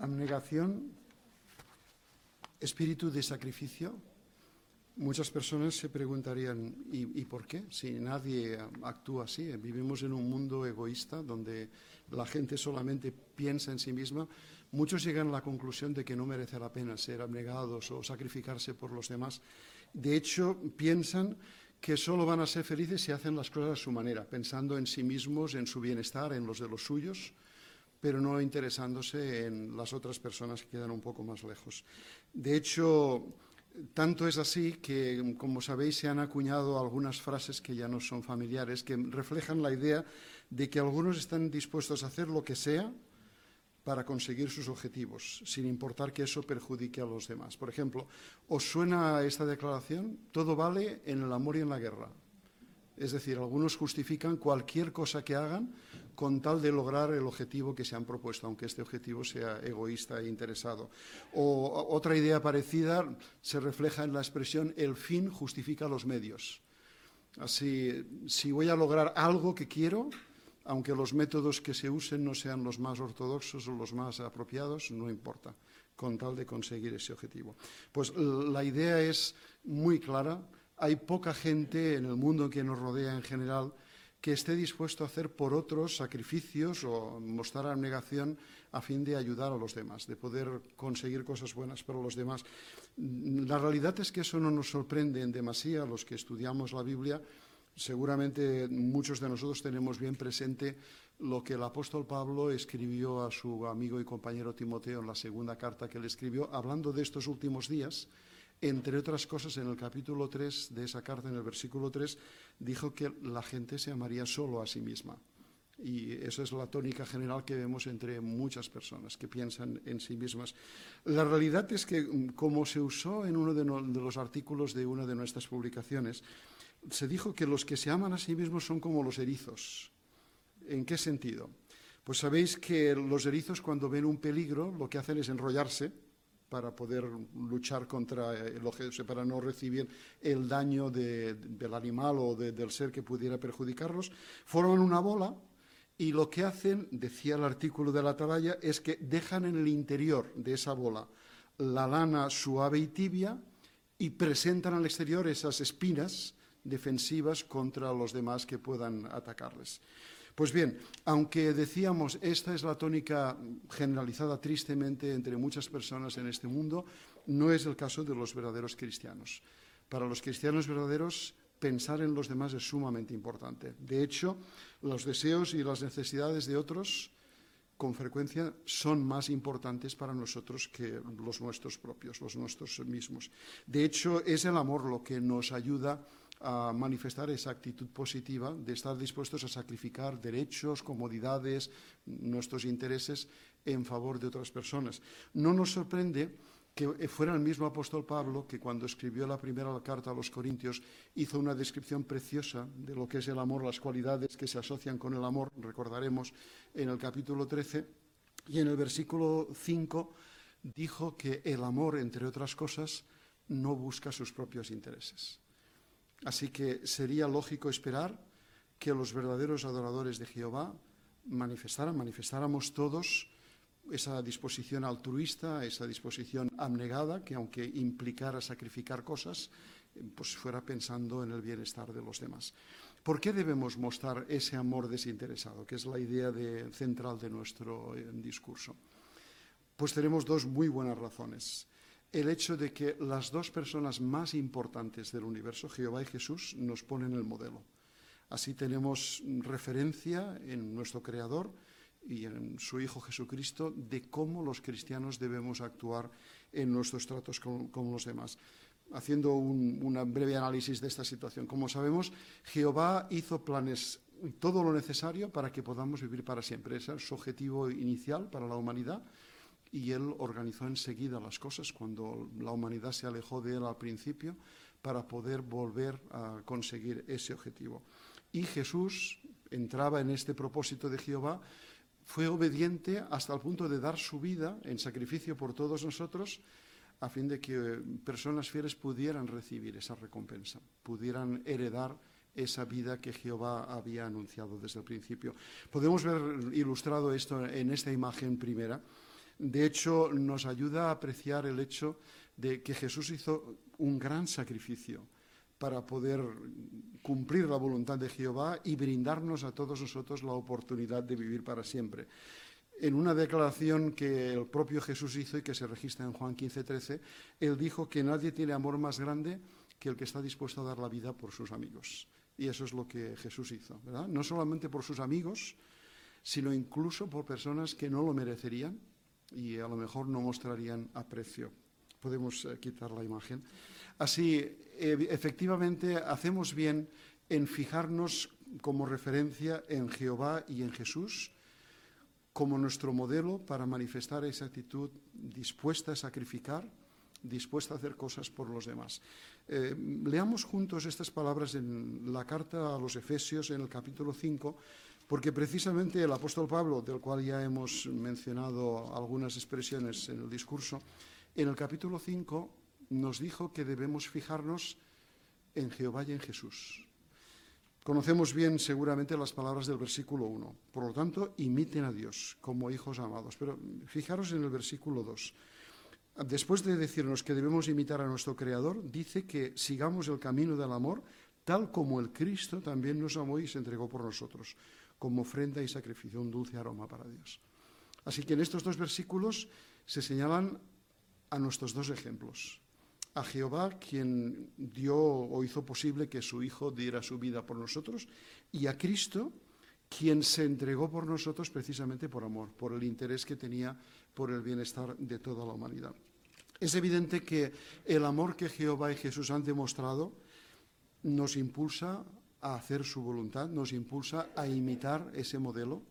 Abnegación, espíritu de sacrificio. Muchas personas se preguntarían, ¿y, por qué? Si nadie actúa así, vivimos en un mundo egoísta donde la gente solamente piensa en sí misma, muchos llegan a la conclusión de que no merece la pena ser abnegados o sacrificarse por los demás. De hecho, piensan que solo van a ser felices si hacen las cosas a su manera, pensando en sí mismos, en su bienestar, en los de los suyos, pero no interesándose en las otras personas que quedan un poco más lejos. De hecho, tanto es así que, como sabéis, se han acuñado algunas frases que ya no son familiares, que reflejan la idea de que algunos están dispuestos a hacer lo que sea para conseguir sus objetivos, sin importar que eso perjudique a los demás. Por ejemplo, ¿os suena esta declaración? Todo vale en el amor y en la guerra. Es decir, algunos justifican cualquier cosa que hagan con tal de lograr el objetivo que se han propuesto, aunque este objetivo sea egoísta e interesado. O otra idea parecida se refleja en la expresión el fin justifica los medios. Así, si voy a lograr algo que quiero, aunque los métodos que se usen no sean los más ortodoxos o los más apropiados, no importa, con tal de conseguir ese objetivo. Pues la idea es muy clara. Hay poca gente en el mundo que nos rodea en general que esté dispuesto a hacer por otros sacrificios o mostrar abnegación a fin de ayudar a los demás, de poder conseguir cosas buenas para los demás. La realidad es que eso no nos sorprende en demasía a los que estudiamos la Biblia. Seguramente muchos de nosotros tenemos bien presente lo que el apóstol Pablo escribió a su amigo y compañero Timoteo en la segunda carta que le escribió, hablando de estos últimos días entre otras cosas, en el capítulo 3 de esa carta, en el versículo 3, dijo que la gente se amaría solo a sí misma. Y esa es la tónica general que vemos entre muchas personas que piensan en sí mismas. La realidad es que, como se usó en uno de, de los artículos de una de nuestras publicaciones, se dijo que los que se aman a sí mismos son como los erizos. ¿En qué sentido? Pues sabéis que los erizos cuando ven un peligro lo que hacen es enrollarse para poder luchar contra el objeto, para no recibir el daño del animal o del ser que pudiera perjudicarlos, forman una bola y lo que hacen, decía el artículo de la atalaya, es que dejan en el interior de esa bola la lana suave y tibia y presentan al exterior esas espinas defensivas contra los demás que puedan atacarles. Pues bien, aunque decíamos esta es la tónica generalizada tristemente entre muchas personas en este mundo, no es el caso de los verdaderos cristianos. Para los cristianos verdaderos, pensar en los demás es sumamente importante. De hecho, los deseos y las necesidades de otros con frecuencia son más importantes para nosotros que los nuestros propios, los nuestros mismos. De hecho, es el amor lo que nos ayuda manifestar esa actitud positiva de estar dispuestos a sacrificar derechos, comodidades, nuestros intereses en favor de otras personas. No nos sorprende que fuera el mismo apóstol Pablo que cuando escribió la primera carta a los Corintios hizo una descripción preciosa de lo que es el amor, las cualidades que se asocian con el amor, recordaremos en el capítulo 13, y en el versículo 5 dijo que el amor, entre otras cosas, no busca sus propios intereses. Así que sería lógico esperar que los verdaderos adoradores de Jehová manifestaran, manifestáramos todos esa disposición altruista, esa disposición abnegada, que aunque implicara sacrificar cosas, pues fuera pensando en el bienestar de los demás. ¿Por qué debemos mostrar ese amor desinteresado, que es la idea central de nuestro eh, discurso? Pues tenemos dos muy buenas razones el hecho de que las dos personas más importantes del universo, Jehová y Jesús, nos ponen el modelo. Así tenemos referencia en nuestro Creador y en su Hijo Jesucristo de cómo los cristianos debemos actuar en nuestros tratos con, los demás. Haciendo un breve análisis de esta situación. Como sabemos, Jehová hizo planes, todo lo necesario para que podamos vivir para siempre. Ese es su objetivo inicial para la humanidad y él organizó enseguida las cosas cuando la humanidad se alejó de él al principio para poder volver a conseguir ese objetivo. Y Jesús entraba en este propósito de Jehová, fue obediente hasta el punto de dar su vida en sacrificio por todos nosotros, a fin de que personas fieles pudieran recibir esa recompensa, pudieran heredar esa vida que Jehová había anunciado desde el principio. Podemos ver ilustrado esto en esta imagen primera De hecho, nos ayuda a apreciar el hecho de que Jesús hizo un gran sacrificio para poder cumplir la voluntad de Jehová y brindarnos a todos nosotros la oportunidad de vivir para siempre. En una declaración que el propio Jesús hizo y que se registra en Juan 15, 13, él dijo que nadie tiene amor más grande que el que está dispuesto a dar la vida por sus amigos. Y eso es lo que Jesús hizo, ¿verdad? No solamente por sus amigos, sino incluso por personas que no lo merecerían y a lo mejor no mostrarían aprecio. Podemos eh, quitar la imagen. Así, efectivamente, hacemos bien en fijarnos como referencia en Jehová y en Jesús como nuestro modelo para manifestar esa actitud dispuesta a sacrificar, dispuesta a hacer cosas por los demás. Eh, leamos juntos estas palabras en la carta a los Efesios en el capítulo 5, porque precisamente el apóstol Pablo, del cual ya hemos mencionado algunas expresiones en el discurso, en el capítulo 5 nos dijo que debemos fijarnos en Jehová y en Jesús. Conocemos bien seguramente las palabras del versículo 1. Por lo tanto, imiten a Dios como hijos amados. Pero fijaros en el versículo 2. Después de decirnos que debemos imitar a nuestro Creador, dice que sigamos el camino del amor, tal como el Cristo también nos amó y se entregó por nosotros, como ofrenda y sacrificio, un dulce aroma para Dios. Así que en estos dos versículos se señalan a nuestros dos ejemplos, a Jehová, quien dio o hizo posible que su Hijo diera su vida por nosotros, y a Cristo, quien se entregó por nosotros precisamente por amor, por el interés que tenía por el bienestar de toda la humanidad. Es evidente que el amor que Jehová y Jesús han demostrado nos impulsa a hacer su voluntad, nos impulsa a imitar ese modelo,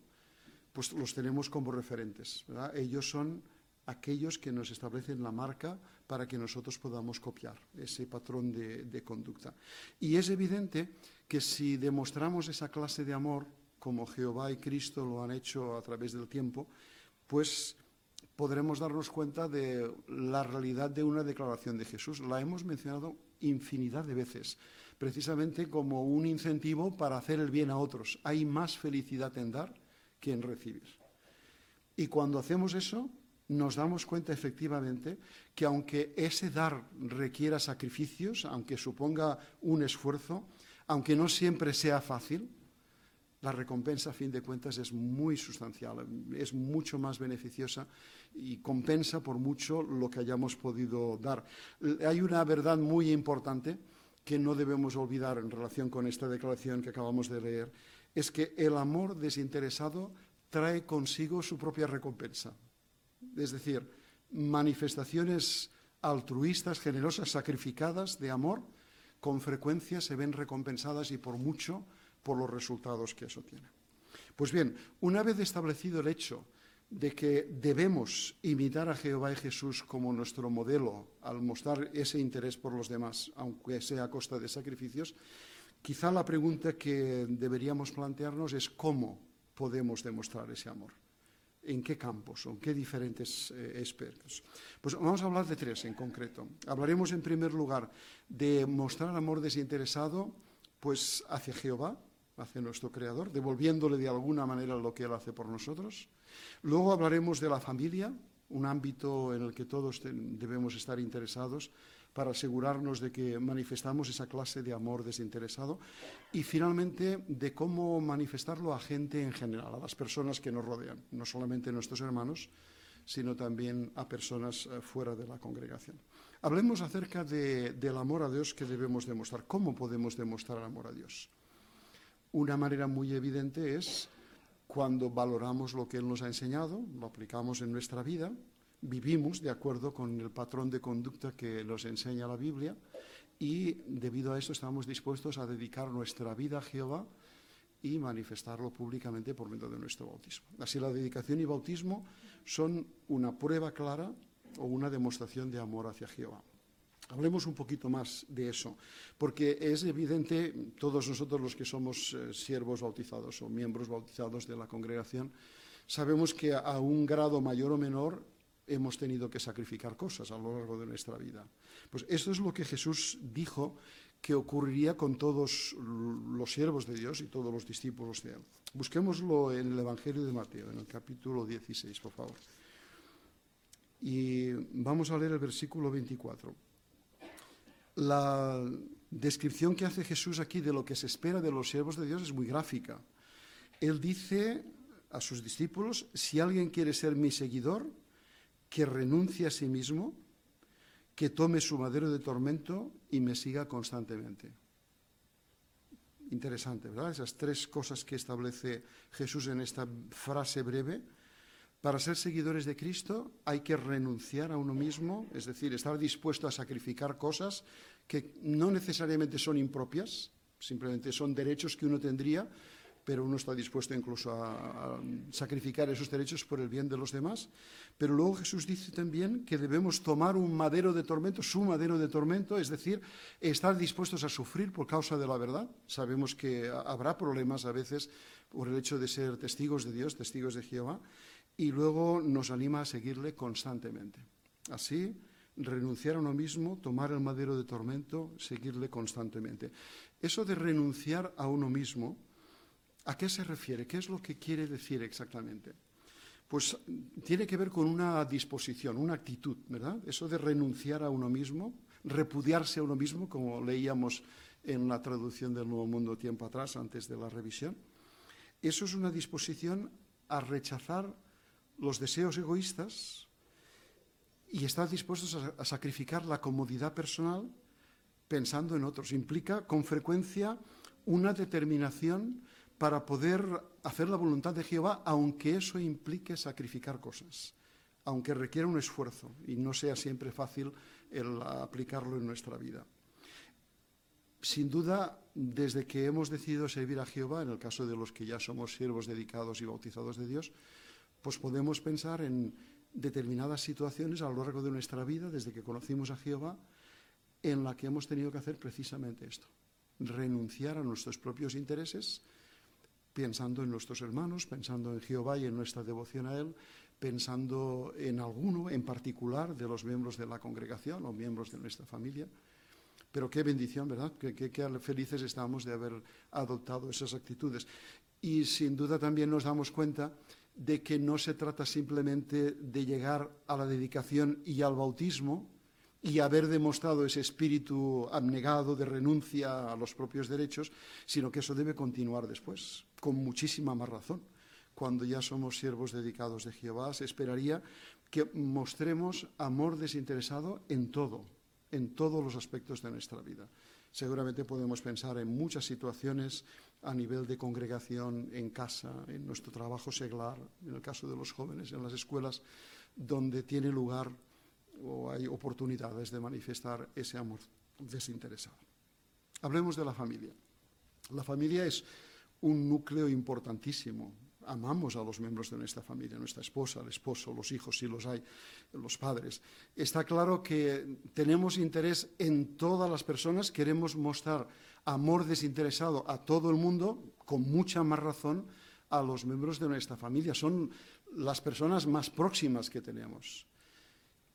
pues los tenemos como referentes. Ellos son aquellos que nos establecen la marca para que nosotros podamos copiar ese patrón de, conducta. Y es evidente que si demostramos esa clase de amor, como Jehová y Cristo lo han hecho a través del tiempo, pues podremos darnos cuenta de la realidad de una declaración de Jesús. La hemos mencionado infinidad de veces, precisamente como un incentivo para hacer el bien a otros. Hay más felicidad en dar que en recibir. Y cuando hacemos eso, nos damos cuenta efectivamente que aunque ese dar requiera sacrificios, aunque suponga un esfuerzo, aunque no siempre sea fácil, la recompensa a fin de cuentas es muy sustancial, es mucho más beneficiosa y compensa por mucho lo que hayamos podido dar. Hay una verdad muy importante que no debemos olvidar en relación con esta declaración que acabamos de leer, es que el amor desinteresado trae consigo su propia recompensa es decir, manifestaciones altruistas, generosas, sacrificadas de amor, con frecuencia se ven recompensadas y por mucho por los resultados que eso tiene. Pues bien, una vez establecido el hecho de que debemos imitar a Jehová y Jesús como nuestro modelo al mostrar ese interés por los demás, aunque sea a costa de sacrificios, quizá la pregunta que deberíamos plantearnos es cómo podemos demostrar ese amor en qué campos o en qué diferentes eh, expertos. Pues vamos a hablar de tres en concreto. Hablaremos en primer lugar de mostrar amor desinteresado pues hacia Jehová, hacia nuestro Creador, devolviéndole de alguna manera lo que Él hace por nosotros. Luego hablaremos de la familia, un ámbito en el que todos debemos estar interesados para asegurarnos de que manifestamos esa clase de amor desinteresado y finalmente de cómo manifestarlo a gente en general, a las personas que nos rodean, no solamente nuestros hermanos, sino también a personas eh, fuera de la congregación. Hablemos acerca del amor a Dios que debemos demostrar. ¿Cómo podemos demostrar amor a Dios? Una manera muy evidente es cuando valoramos lo que Él nos ha enseñado, lo aplicamos en nuestra vida, vivimos de acuerdo con el patrón de conducta que nos enseña la Biblia y debido a eso estamos dispuestos a dedicar nuestra vida a Jehová y manifestarlo públicamente por medio de nuestro bautismo. Así la dedicación y bautismo son una prueba clara o una demostración de amor hacia Jehová. Hablemos un poquito más de eso, porque es evidente, todos nosotros los que somos eh, siervos bautizados o miembros bautizados de la congregación, sabemos que a un grado mayor o menor hemos tenido que sacrificar cosas a lo largo de nuestra vida. Pues esto es lo que Jesús dijo que ocurriría con todos los siervos de Dios y todos los discípulos de Él. Busquémoslo en el Evangelio de Mateo, en el capítulo 16, por favor. Y vamos a leer el versículo 24. La descripción que hace Jesús aquí de lo que se espera de los siervos de Dios es muy gráfica. Él dice a sus discípulos, si alguien quiere ser mi seguidor, que renuncie a sí mismo, que tome su madero de tormento y me siga constantemente. Interesante, ¿verdad? Esas tres cosas que establece Jesús en esta frase breve. Para ser seguidores de Cristo hay que renunciar a uno mismo, es decir, estar dispuesto a sacrificar cosas que no necesariamente son impropias, simplemente son derechos que uno tendría, pero uno está dispuesto incluso a, sacrificar esos derechos por el bien de los demás. Pero luego Jesús dice también que debemos tomar un madero de tormento, su madero de tormento, es decir, estar dispuestos a sufrir por causa de la verdad. Sabemos que habrá problemas a veces por el hecho de ser testigos de Dios, testigos de Jehová, y luego nos anima a seguirle constantemente. Así, renunciar a uno mismo, tomar el madero de tormento, seguirle constantemente. Eso de renunciar a uno mismo, ¿A qué se refiere? ¿Qué es lo que quiere decir exactamente? Pues tiene que ver con una disposición, una actitud, ¿verdad? Eso de renunciar a uno mismo, repudiarse a uno mismo, como leíamos en la traducción del Nuevo Mundo tiempo atrás, antes de la revisión. Eso es una disposición a rechazar los deseos egoístas y estar dispuestos a, sacrificar la comodidad personal pensando en otros. Implica con frecuencia una determinación para poder hacer la voluntad de Jehová, aunque eso implique sacrificar cosas, aunque requiera un esfuerzo y no sea siempre fácil el aplicarlo en nuestra vida. Sin duda, desde que hemos decidido servir a Jehová, en el caso de los que ya somos siervos dedicados y bautizados de Dios, pues podemos pensar en determinadas situaciones a lo largo de nuestra vida, desde que conocimos a Jehová, en la que hemos tenido que hacer precisamente esto, renunciar a nuestros propios intereses, pensando en nuestros hermanos, pensando en Jehová y en nuestra devoción a Él, pensando en alguno en particular de los miembros de la congregación o miembros de nuestra familia. Pero qué bendición, ¿verdad? Qué, felices estamos de haber adoptado esas actitudes. Y sin duda también nos damos cuenta de que no se trata simplemente de llegar a la dedicación y al bautismo, y haber demostrado ese espíritu abnegado de renuncia a los propios derechos, sino que eso debe continuar después, con muchísima más razón. Cuando ya somos siervos dedicados de Jehová, se esperaría que mostremos amor desinteresado en todo, en todos los aspectos de nuestra vida. Seguramente podemos pensar en muchas situaciones a nivel de congregación, en casa, en nuestro trabajo seglar, en el caso de los jóvenes, en las escuelas, donde tiene lugar o hay oportunidades de manifestar ese amor desinteresado. Hablemos de la familia. La familia es un núcleo importantísimo. Amamos a los miembros de nuestra familia, nuestra esposa, el esposo, los hijos, si los hay, los padres. Está claro que tenemos interés en todas las personas, queremos mostrar amor desinteresado a todo el mundo, con mucha más razón a los miembros de nuestra familia. Son las personas más próximas que tenemos.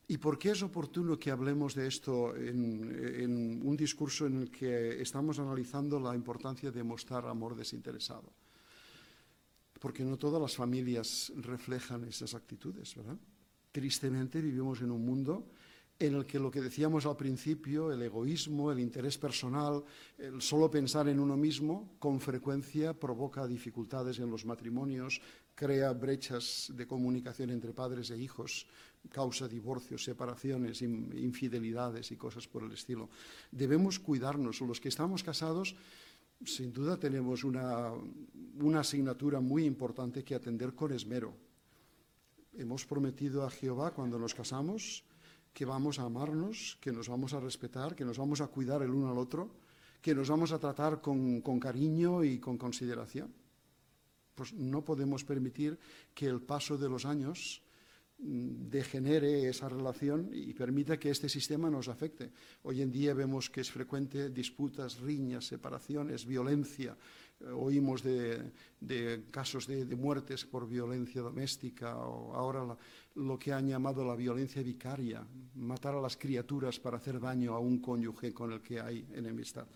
¿Y por qué es oportuno que hablemos de esto en, un discurso en el que estamos analizando la importancia de mostrar amor desinteresado? Porque no todas las familias reflejan esas actitudes, ¿verdad? Tristemente vivimos en un mundo en el que lo que decíamos al principio, el egoísmo, el interés personal, el solo pensar en uno mismo, con frecuencia provoca dificultades en los matrimonios, crea brechas de comunicación entre padres e hijos, causa divorcios, separaciones, infidelidades y cosas por el estilo. Debemos cuidarnos. Los que estamos casados, sin duda tenemos una, una asignatura muy importante que atender con esmero. Hemos prometido a Jehová cuando nos casamos que vamos a amarnos, que nos vamos a respetar, que nos vamos a cuidar el uno al otro, que nos vamos a tratar con, con cariño y con consideración. Pues no podemos permitir que el paso de los años degenere esa relación y permita que este sistema nos afecte. Hoy en día vemos que es frecuente disputas, riñas, separaciones, violencia. Eh, oímos de, casos de, muertes por violencia doméstica o ahora lo que han llamado la violencia vicaria, matar a las criaturas para hacer daño a un cónyuge con el que hay enemistad.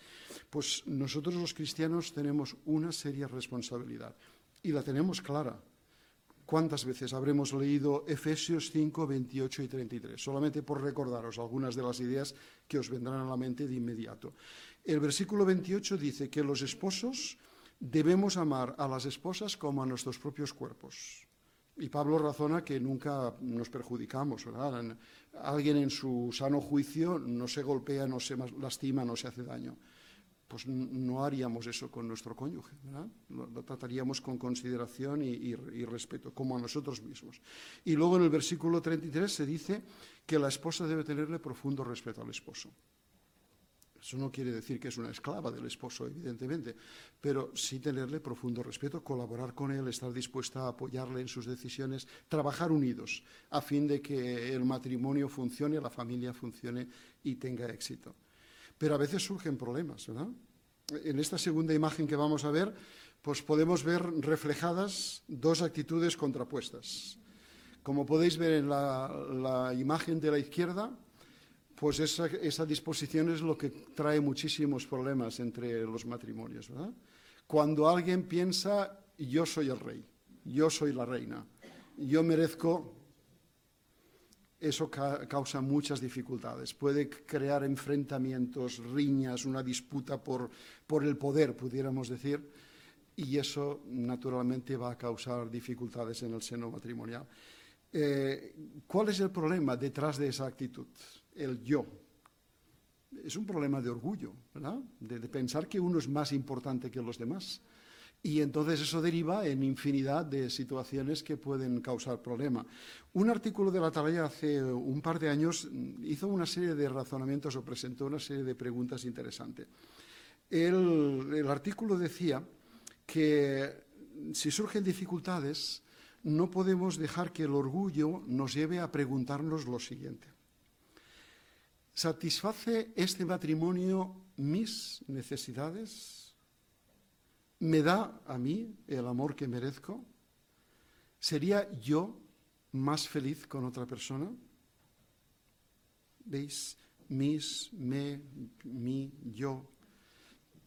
Pues nosotros los cristianos tenemos una seria responsabilidad y la tenemos clara ¿Cuántas veces habremos leído Efesios 5, 28 y 33? Solamente por recordaros algunas de las ideas que os vendrán a la mente de inmediato. El versículo 28 dice que los esposos debemos amar a las esposas como a nuestros propios cuerpos. Y Pablo razona que nunca nos perjudicamos, ¿verdad? Alguien en su sano juicio no se golpea, no se lastima, no se hace daño pues no haríamos eso con nuestro cónyuge. Lo, trataríamos con consideración y, respeto, como a nosotros mismos. Y luego en el versículo 33 se dice que la esposa debe tenerle profundo respeto al esposo. Eso no quiere decir que es una esclava del esposo, evidentemente, pero sí tenerle profundo respeto, colaborar con él, estar dispuesta a apoyarle en sus decisiones, trabajar unidos a fin de que el matrimonio funcione, la familia funcione y tenga éxito pero a veces surgen problemas. En esta segunda imagen que vamos a ver, pues podemos ver reflejadas dos actitudes contrapuestas. Como podéis ver en la, imagen de la izquierda, pues esa, esa, disposición es lo que trae muchísimos problemas entre los matrimonios. Cuando alguien piensa, yo soy el rey, yo soy la reina, yo merezco eso causa muchas dificultades. Puede crear enfrentamientos, riñas, una disputa por, el poder, pudiéramos decir, y eso naturalmente va a causar dificultades en el seno matrimonial. Eh, ¿Cuál es el problema detrás de esa actitud? El yo. Es un problema de orgullo, ¿verdad? de pensar que uno es más importante que los demás. Y entonces eso deriva en infinidad de situaciones que pueden causar problema. Un artículo de la Atalaya hace un par de años hizo una serie de razonamientos o presentó una serie de preguntas interesantes. El, el artículo decía que si surgen dificultades, no podemos dejar que el orgullo nos lleve a preguntarnos lo siguiente. ¿Satisface este matrimonio mis necesidades? ¿Me da a mí el amor que merezco? ¿Sería yo más feliz con otra persona? ¿Veis? Mis, me, mi, yo.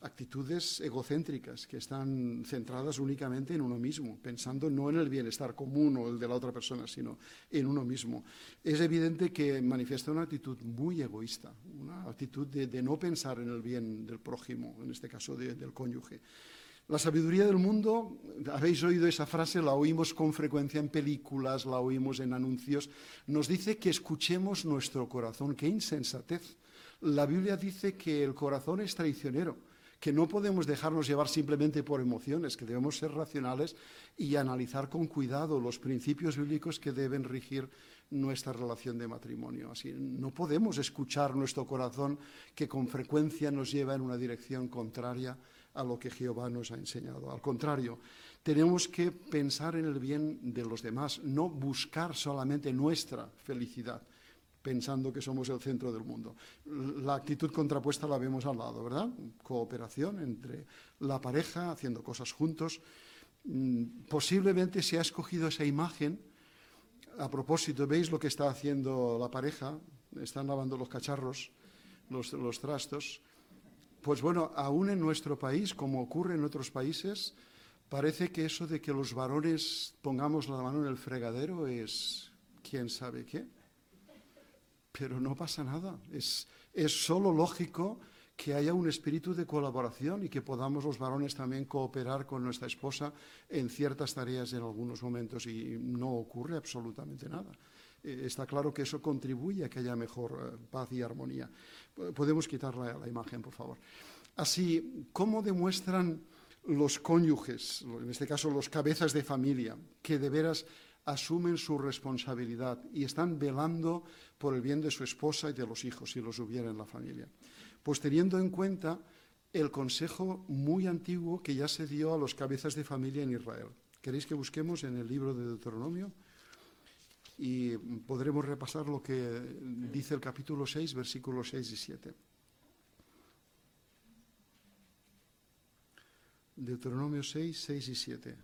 Actitudes egocéntricas que están centradas únicamente en uno mismo, pensando no en el bienestar común o el de la otra persona, sino en uno mismo. Es evidente que manifiesta una actitud muy egoísta, una actitud de, no pensar en el bien del prójimo, en este caso del cónyuge. La sabiduría del mundo, habéis oído esa frase, la oímos con frecuencia en películas, la oímos en anuncios, nos dice que escuchemos nuestro corazón. ¡Qué insensatez! La Biblia dice que el corazón es traicionero, que no podemos dejarnos llevar simplemente por emociones, que debemos ser racionales y analizar con cuidado los principios bíblicos que deben regir nuestra relación de matrimonio. Así no podemos escuchar nuestro corazón que con frecuencia nos lleva en una dirección contraria a lo que Jehová nos ha enseñado. Al contrario, tenemos que pensar en el bien de los demás, no buscar solamente nuestra felicidad, pensando que somos el centro del mundo. La actitud contrapuesta la vemos al lado, ¿verdad? Cooperación entre la pareja, haciendo cosas juntos. Mm, posiblemente se ha escogido esa imagen a propósito, ¿veis lo que está haciendo la pareja? Están lavando los cacharros, los, los trastos pues bueno, aún en nuestro país, como ocurre en otros países, parece que eso de que los varones pongamos la mano en el fregadero es quién sabe qué. Pero no pasa nada. Es, solo lógico que haya un espíritu de colaboración y que podamos los varones también cooperar con nuestra esposa en ciertas tareas en algunos momentos y no ocurre absolutamente nada. Eh, está claro que eso contribuye a que haya mejor eh, paz y armonía. Podemos quitar la, la imagen, por favor. Así, ¿cómo demuestran los cónyuges, en este caso los cabezas de familia, que de veras asumen su responsabilidad y están velando por el bien de su esposa y de los hijos, si los hubiera en la familia? Pues teniendo en cuenta el consejo muy antiguo que ya se dio a los cabezas de familia en Israel. ¿Queréis que busquemos en el libro de Deuteronomio? Y podremos repasar lo que dice el capítulo 6, versículos 6 y 7. Deuteronomio 6, 6 y 7.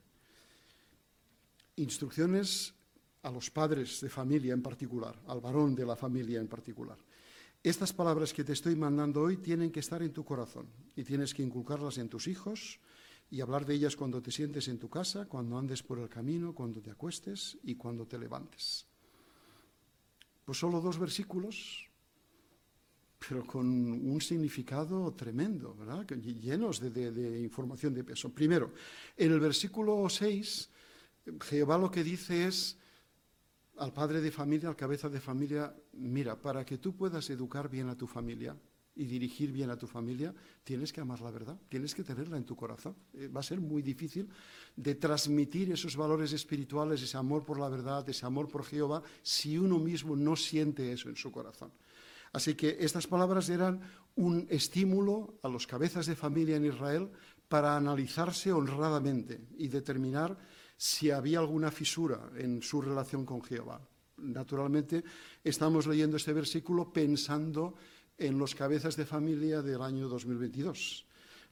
Instrucciones a los padres de familia en particular, al varón de la familia en particular. Estas palabras que te estoy mandando hoy tienen que estar en tu corazón y tienes que inculcarlas en tus hijos y hablar de ellas cuando te sientes en tu casa, cuando andes por el camino, cuando te acuestes y cuando te levantes. Pues solo dos versículos, pero con un significado tremendo, ¿verdad? llenos de, información de peso. Primero, en el versículo 6, Jehová lo que dice es al padre de familia, al cabeza de familia, mira, para que tú puedas educar bien a tu familia, y dirigir bien a tu familia, tienes que amar la verdad, tienes que tenerla en tu corazón. Eh, va a ser muy difícil de transmitir esos valores espirituales, ese amor por la verdad, ese amor por Jehová, si uno mismo no siente eso en su corazón. Así que estas palabras eran un estímulo a los cabezas de familia en Israel para analizarse honradamente y determinar si había alguna fisura en su relación con Jehová. Naturalmente, estamos leyendo este versículo pensando en los cabezas de familia del año 2022.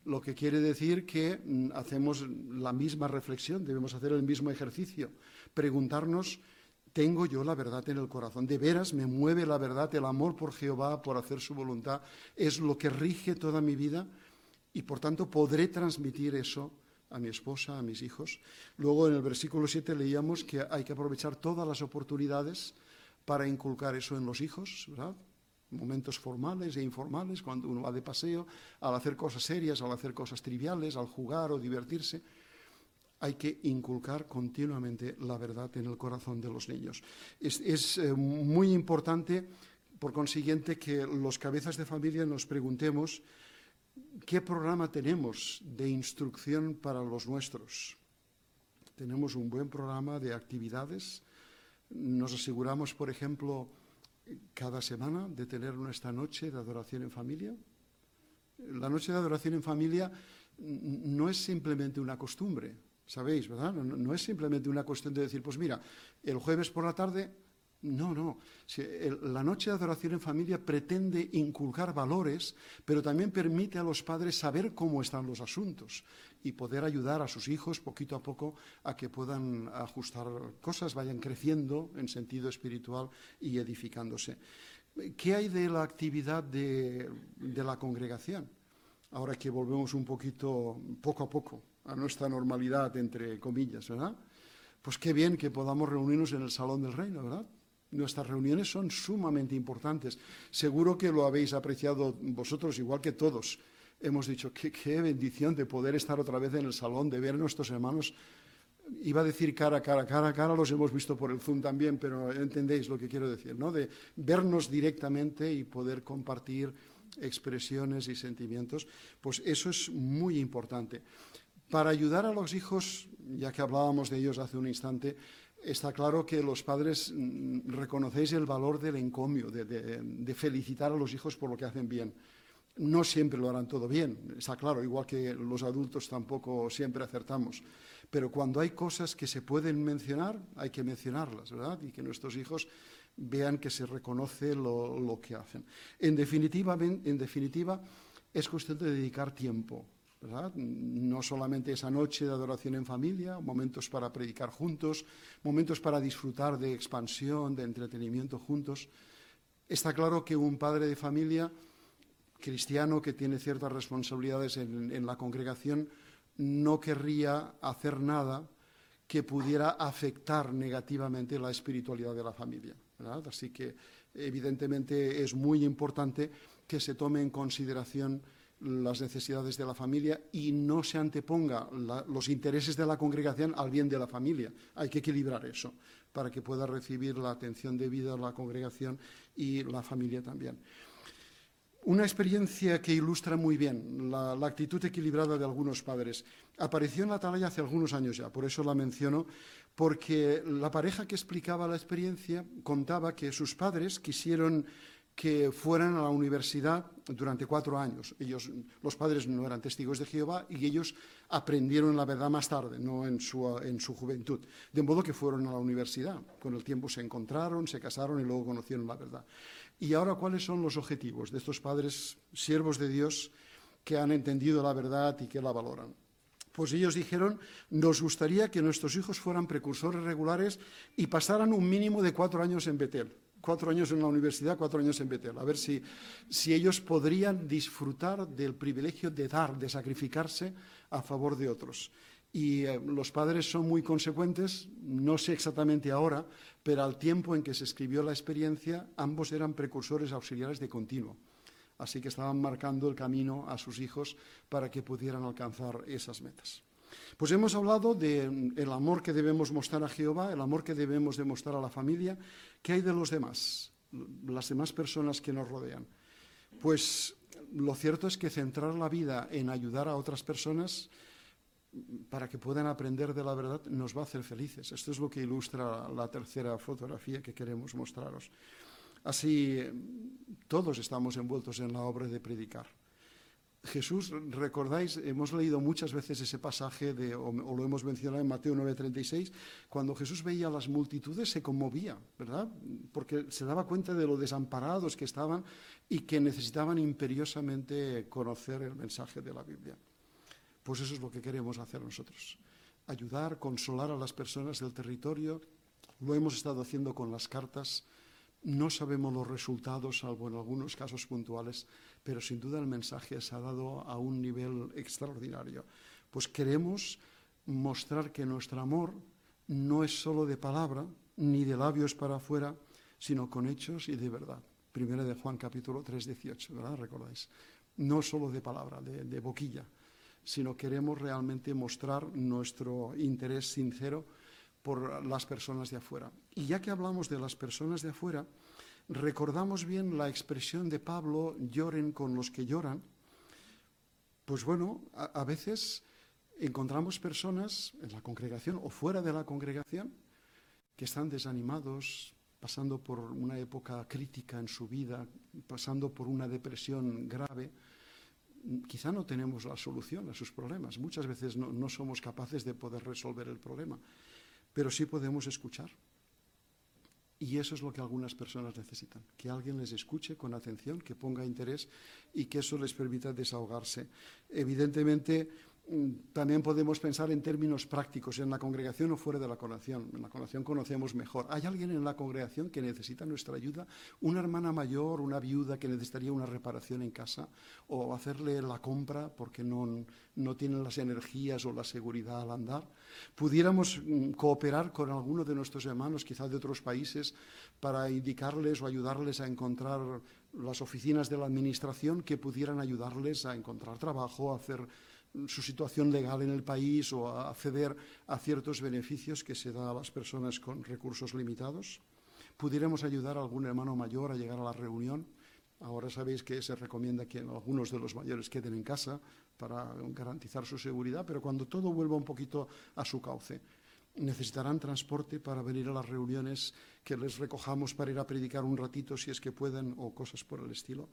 Lo que quiere decir que mm, hacemos la misma reflexión, debemos hacer el mismo ejercicio, preguntarnos, ¿tengo yo la verdad en el corazón? ¿De veras me mueve la verdad, el amor por Jehová, por hacer su voluntad? ¿Es lo que rige toda mi vida? Y por tanto podré transmitir eso a mi esposa, a mis hijos. Luego en el versículo 7 leíamos que hay que aprovechar todas las oportunidades para inculcar eso en los hijos, ¿verdad? Momentos formales e informales, cuando uno va de paseo, al hacer cosas serias, al hacer cosas triviales, al jugar o divertirse. Hay que inculcar continuamente la verdad en el corazón de los niños. Es, eh, muy importante, por consiguiente, que los cabezas de familia nos preguntemos qué programa tenemos de instrucción para los nuestros. Tenemos un buen programa de actividades. Nos aseguramos, por ejemplo, cada semana de tener nuestra noche de adoración en familia. La noche de adoración en familia no es simplemente una costumbre, ¿sabéis, verdad? No, es simplemente una cuestión de decir, pues mira, el jueves por la tarde no, no. La noche de adoración en familia pretende inculcar valores, pero también permite a los padres saber cómo están los asuntos y poder ayudar a sus hijos poquito a poco a que puedan ajustar cosas, vayan creciendo en sentido espiritual y edificándose. ¿Qué hay de la actividad de, la congregación? Ahora que volvemos un poquito, poco a poco, a nuestra normalidad, entre comillas, ¿verdad? Pues qué bien que podamos reunirnos en el Salón del Reino, ¿verdad? Nuestras reuniones son sumamente importantes. Seguro que lo habéis apreciado vosotros, igual que todos. Hemos dicho, qué, bendición de poder estar otra vez en el salón, de ver a nuestros hermanos. Iba a decir cara a cara, cara a cara, los hemos visto por el Zoom también, pero entendéis lo que quiero decir, ¿no? De vernos directamente y poder compartir expresiones y sentimientos, pues eso es muy importante. Para ayudar a los hijos, ya que hablábamos de ellos hace un instante, está claro que los padres mm, reconocéis el valor del encomio, de, felicitar a los hijos por lo que hacen bien. No siempre lo harán todo bien, está claro, igual que los adultos tampoco siempre acertamos. Pero cuando hay cosas que se pueden mencionar, hay que mencionarlas, ¿verdad? Y que nuestros hijos vean que se reconoce lo, que hacen. En definitiva, en definitiva, es cuestión de dedicar tiempo no solamente esa noche de adoración en familia, momentos para predicar juntos, momentos para disfrutar de expansión, de entretenimiento juntos. Está claro que un padre de familia cristiano que tiene ciertas responsabilidades en, la congregación no querría hacer nada que pudiera afectar negativamente la espiritualidad de la familia. Así que, evidentemente, es muy importante que se tome en consideración las necesidades de la familia y no se anteponga los intereses de la congregación al bien de la familia. Hay que equilibrar eso para que pueda recibir la atención debida la congregación y la familia también. Una experiencia que ilustra muy bien la, la, actitud equilibrada de algunos padres. Apareció en la atalaya hace algunos años ya, por eso la menciono, porque la pareja que explicaba la experiencia contaba que sus padres quisieron que fueran a la universidad durante cuatro años. Ellos, los padres no eran testigos de Jehová y ellos aprendieron la verdad más tarde, no en su, en su juventud. De modo que fueron a la universidad. Con el tiempo se encontraron, se casaron y luego conocieron la verdad. Y ahora, ¿cuáles son los objetivos de estos padres siervos de Dios que han entendido la verdad y que la valoran? Pues ellos dijeron, nos gustaría que nuestros hijos fueran precursores regulares y pasaran un mínimo de cuatro años en Betel cuatro años en la universidad, cuatro años en Betel, a ver si, si ellos podrían disfrutar del privilegio de dar, de sacrificarse a favor de otros. Y eh, los padres son muy consecuentes, no sé exactamente ahora, pero al tiempo en que se escribió la experiencia, ambos eran precursores auxiliares de continuo. Así que estaban marcando el camino a sus hijos para que pudieran alcanzar esas metas. Pues hemos hablado del amor que debemos mostrar a Jehová, el amor que debemos demostrar a la familia. ¿Qué hay de los demás, las demás personas que nos rodean? Pues lo cierto es que centrar la vida en ayudar a otras personas para que puedan aprender de la verdad nos va a hacer felices. Esto es lo que ilustra la tercera fotografía que queremos mostraros. Así, todos estamos envueltos en la obra de predicar. Jesús, recordáis, hemos leído muchas veces ese pasaje, de, o, lo hemos mencionado en Mateo 9:36, cuando Jesús veía a las multitudes se conmovía, ¿verdad? Porque se daba cuenta de lo desamparados que estaban y que necesitaban imperiosamente conocer el mensaje de la Biblia. Pues eso es lo que queremos hacer nosotros, ayudar, consolar a las personas del territorio. Lo hemos estado haciendo con las cartas no sabemos los resultados, salvo en algunos casos puntuales, pero sin duda el mensaje se ha dado a un nivel extraordinario. Pues queremos mostrar que nuestro amor no es solo de palabra, ni de labios para afuera, sino con hechos y de verdad. Primera de Juan capítulo 3, 18, ¿verdad? ¿Recordáis? No solo de palabra, de, de boquilla, sino queremos realmente mostrar nuestro interés sincero por las personas de afuera. Y ya que hablamos de las personas de afuera, recordamos bien la expresión de Pablo, lloren con los que lloran. Pues bueno, a, veces encontramos personas en la congregación o fuera de la congregación que están desanimados, pasando por una época crítica en su vida, pasando por una depresión grave. Quizá no tenemos la solución a sus problemas. Muchas veces no somos capaces de poder resolver el problema pero sí podemos escuchar. Y eso es lo que algunas personas necesitan, que alguien les escuche con atención, que ponga interés y que eso les permita desahogarse. Evidentemente, también podemos pensar en términos prácticos, en la congregación o fuera de la congregación. En la congregación conocemos mejor. ¿Hay alguien en la congregación que necesita nuestra ayuda? ¿Una hermana mayor, una viuda que necesitaría una reparación en casa? ¿O hacerle la compra porque no, no tienen las energías o la seguridad al andar? ¿Pudiéramos mm, cooperar con alguno de nuestros hermanos, quizás de otros países, para indicarles o ayudarles a encontrar las oficinas de la administración que pudieran ayudarles a encontrar trabajo, a hacer su situación legal en el país o a acceder a ciertos beneficios que se da a las personas con recursos limitados. Pudiéramos ayudar a algún hermano mayor a llegar a la reunión. Ahora sabéis que se recomienda que algunos de los mayores queden en casa para garantizar su seguridad, pero cuando todo vuelva un poquito a su cauce, necesitarán transporte para venir a las reuniones que les recojamos para ir a predicar un ratito si es que pueden o cosas por el estilo.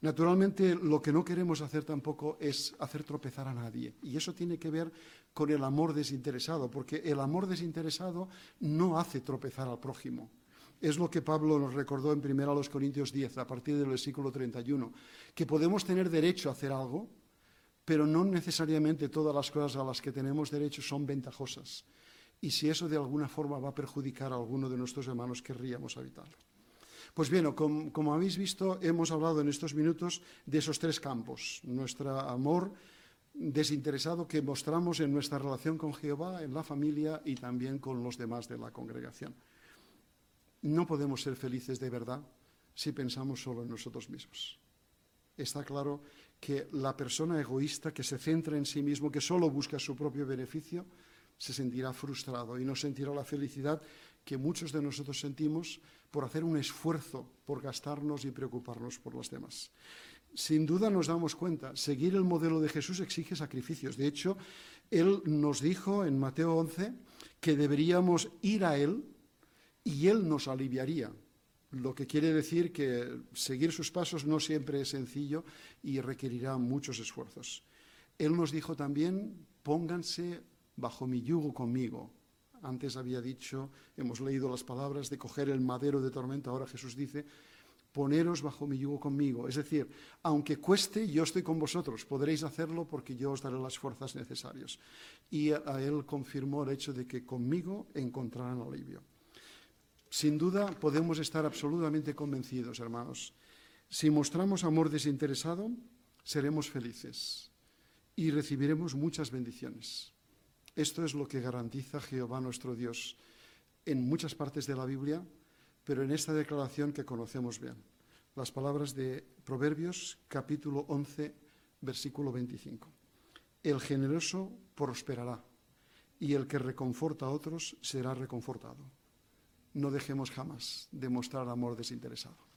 Naturalmente, lo que no queremos hacer tampoco es hacer tropezar a nadie. Y eso tiene que ver con el amor desinteresado, porque el amor desinteresado no hace tropezar al prójimo. Es lo que Pablo nos recordó en 1 Corintios 10, a partir del versículo 31, que podemos tener derecho a hacer algo, pero no necesariamente todas las cosas a las que tenemos derecho son ventajosas. Y si eso de alguna forma va a perjudicar a alguno de nuestros hermanos, querríamos evitarlo. Pues bien, como, habéis visto, hemos hablado en estos minutos de esos tres campos. Nuestro amor desinteresado que mostramos en nuestra relación con Jehová, en la familia y también con los demás de la congregación. No podemos ser felices de verdad si pensamos solo en nosotros mismos. Está claro que la persona egoísta que se centra en sí mismo, que solo busca su propio beneficio, se sentirá frustrado y no sentirá la felicidad que muchos de nosotros sentimos por hacer un esfuerzo por gastarnos y preocuparnos por los demás. Sin duda nos damos cuenta, seguir el modelo de Jesús exige sacrificios. De hecho, Él nos dijo en Mateo 11 que deberíamos ir a Él y Él nos aliviaría. Lo que quiere decir que seguir sus pasos no siempre es sencillo y requerirá muchos esfuerzos. Él nos dijo también, pónganse bajo mi yugo conmigo, antes había dicho, hemos leído las palabras de coger el madero de tormenta, ahora Jesús dice, poneros bajo mi yugo conmigo. Es decir, aunque cueste, yo estoy con vosotros, podréis hacerlo porque yo os daré las fuerzas necesarias. Y a él confirmó el hecho de que conmigo encontrarán alivio. Sin duda podemos estar absolutamente convencidos, hermanos. Si mostramos amor desinteresado, seremos felices y recibiremos muchas bendiciones. Esto es lo que garantiza Jehová nuestro Dios en muchas partes de la Biblia, pero en esta declaración que conocemos bien. Las palabras de Proverbios capítulo 11, versículo 25. El generoso prosperará y el que reconforta a otros será reconfortado. No dejemos jamás de mostrar amor desinteresado.